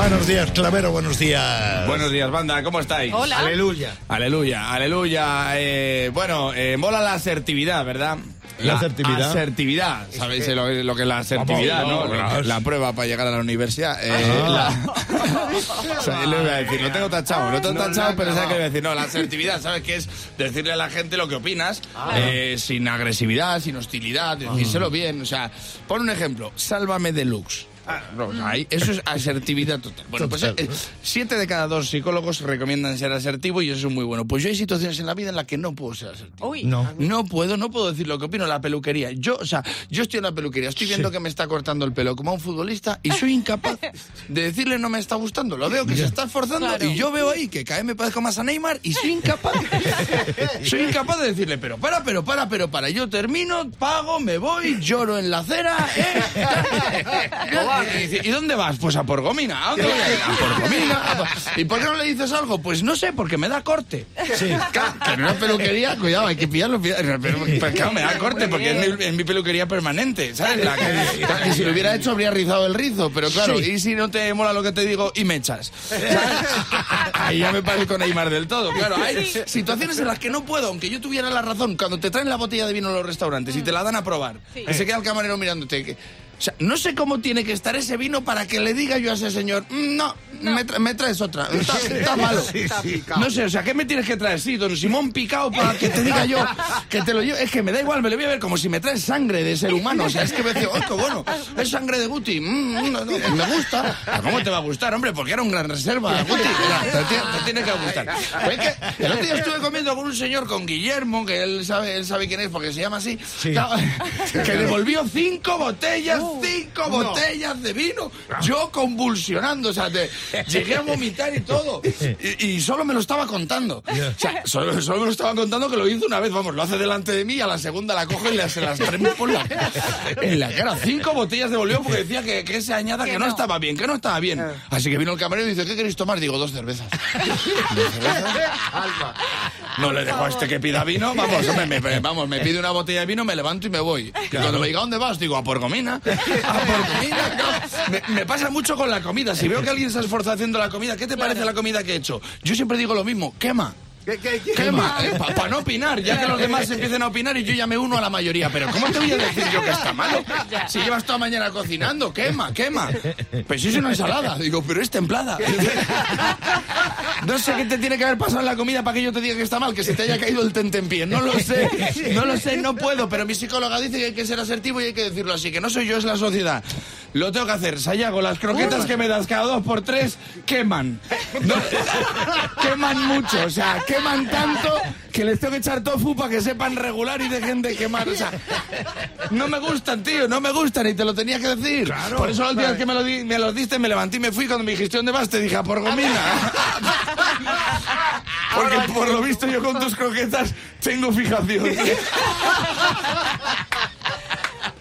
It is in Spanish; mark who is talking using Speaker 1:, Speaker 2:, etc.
Speaker 1: Buenos días, Clavero, buenos días.
Speaker 2: Buenos días, banda, ¿cómo estáis?
Speaker 3: Hola.
Speaker 1: Aleluya.
Speaker 2: Aleluya, aleluya. Eh, bueno, eh, mola la asertividad, ¿verdad?
Speaker 1: ¿La asertividad?
Speaker 2: Asertividad, ¿sabéis lo, lo que es la asertividad,
Speaker 1: Vamos,
Speaker 2: no? La prueba para llegar a la universidad. Eh,
Speaker 1: Ah.
Speaker 2: la- o sea, le voy a decir, lo tengo tachado, lo tengo
Speaker 1: No,
Speaker 2: tachado,
Speaker 1: no,
Speaker 2: pero
Speaker 1: no.
Speaker 2: ¿sabes voy a decir? No, la asertividad, ¿sabes qué es? Decirle a la gente lo que opinas, eh, sin agresividad, sin hostilidad, decírselo bien. O sea, pon un ejemplo, sálvame deluxe. No, o sea, ahí- eso es asertividad total. Bueno, pues eh, siete de cada dos psicólogos recomiendan ser asertivo y eso es muy bueno. Pues yo hay situaciones en la vida en las que no puedo ser asertivo.
Speaker 3: Uy.
Speaker 1: No.
Speaker 2: No puedo, no puedo decir lo que opino. La peluquería. Yo, o sea, yo estoy en la peluquería, estoy viendo que me está cortando el pelo como a un futbolista y soy incapaz de decirle no me está gustando. Lo veo que se está esforzando
Speaker 3: Claro.
Speaker 2: y yo veo ahí que cada vez me parezco más a Neymar y soy incapaz. soy incapaz de decirle, pero para, pero para, pero para. Yo termino, pago, me voy, lloro en la acera. ¿eh? y, dice, ¿y dónde vas? Pues a por gomina. ¿A dónde voy a ir? A por gomina. a por- ¿Y por qué no le dices algo? Pues no sé, porque me da corte.
Speaker 1: Sí.
Speaker 2: Claro, que en una peluquería, cuidado, hay que pillarlo. pillarlo, Pero, pero claro, me da corte porque es mi, es mi peluquería permanente, ¿sabes? La que, que si lo hubiera hecho habría rizado el rizo, pero claro,
Speaker 1: Sí.
Speaker 2: y si no te mola lo que te digo y me echas. ¿sabes? Ahí ya me parezco Neymar del todo, claro. Hay situaciones en las que no puedo, aunque yo tuviera la razón, cuando te traen la botella de vino a los restaurantes y te la dan a probar, y se queda el camarero mirándote. que- o sea, no sé cómo tiene que estar ese vino para que le diga yo a ese señor, "Mm, no, Me, tra- me traes otra, está, está malo. No sé, o sea, ¿qué me tienes que traer? Sí, don Simón Picao para que te diga yo que te lo llevo. Es que me da igual, me lo voy a ver como si me traes sangre de ser humano. O sea, es que me dice, ¡oh, qué bueno! Es sangre de Guti. Mm, mm, no, no, me gusta. Ah, ¿Cómo te va a gustar, hombre? Porque era un gran reserva, Guti. Mira, te, tiene- te tiene que gustar. Pues es que el otro día estuve comiendo con un señor, con Guillermo, que él sabe, él sabe quién es porque se llama así, Claro, que devolvió cinco botellas, cinco botellas de vino. Yo convulsionando, o sea, te- llegué a vomitar y todo. Y, y solo me lo estaba contando. O sea, solo, solo me lo estaba contando que lo hizo una vez, vamos, lo hace delante de mí y a la segunda la cojo y le- se las tremo por la, en la cara. Cinco botellas devolvió porque decía que, que esa añada que,
Speaker 3: Que
Speaker 2: no.
Speaker 3: no.
Speaker 2: estaba bien, que no estaba bien. Así que vino el camarero y dice, ¿qué queréis tomar? Digo, dos cervezas. ¿Dos cervezas? No le dejo a este que pida vino, vamos, me, me- vamos, me pide una botella de vino, me levanto y me voy. Y cuando me diga, ¿a dónde vas? Digo, a por comina. A por comina. no. Me, me pasa mucho con la comida. Si veo que alguien se ha esforzado haciendo la comida, ¿qué te parece la comida que he hecho? Yo siempre digo lo mismo, quema. Quema, para no opinar, ya que los demás empiecen a opinar y yo ya me uno a la mayoría. Pero ¿cómo te voy a decir yo que está malo? Si llevas toda mañana cocinando, quema, quema. Pues si es una ensalada. Digo, pero es templada. No sé qué te tiene que haber pasado en la comida para que yo te diga que está mal, que se te haya caído el tentempié. No lo sé, no lo sé, no puedo. Pero mi psicóloga dice que hay que ser asertivo y hay que decirlo así, que no soy yo, es la sociedad. Lo tengo que hacer. Sayago, las croquetas que me das cada dos por tres queman. No, queman mucho, o sea, queman tanto que les tengo que echar tofu para que sepan regular y dejen de quemar. O sea, no me gustan, tío, no me gustan y te lo tenía que decir. Por eso última vez que me lo, di- me los diste me levanté y me fui. Cuando me dijiste dónde vas, te dije a por gomina. Porque por lo visto yo con tus croquetas tengo fijación.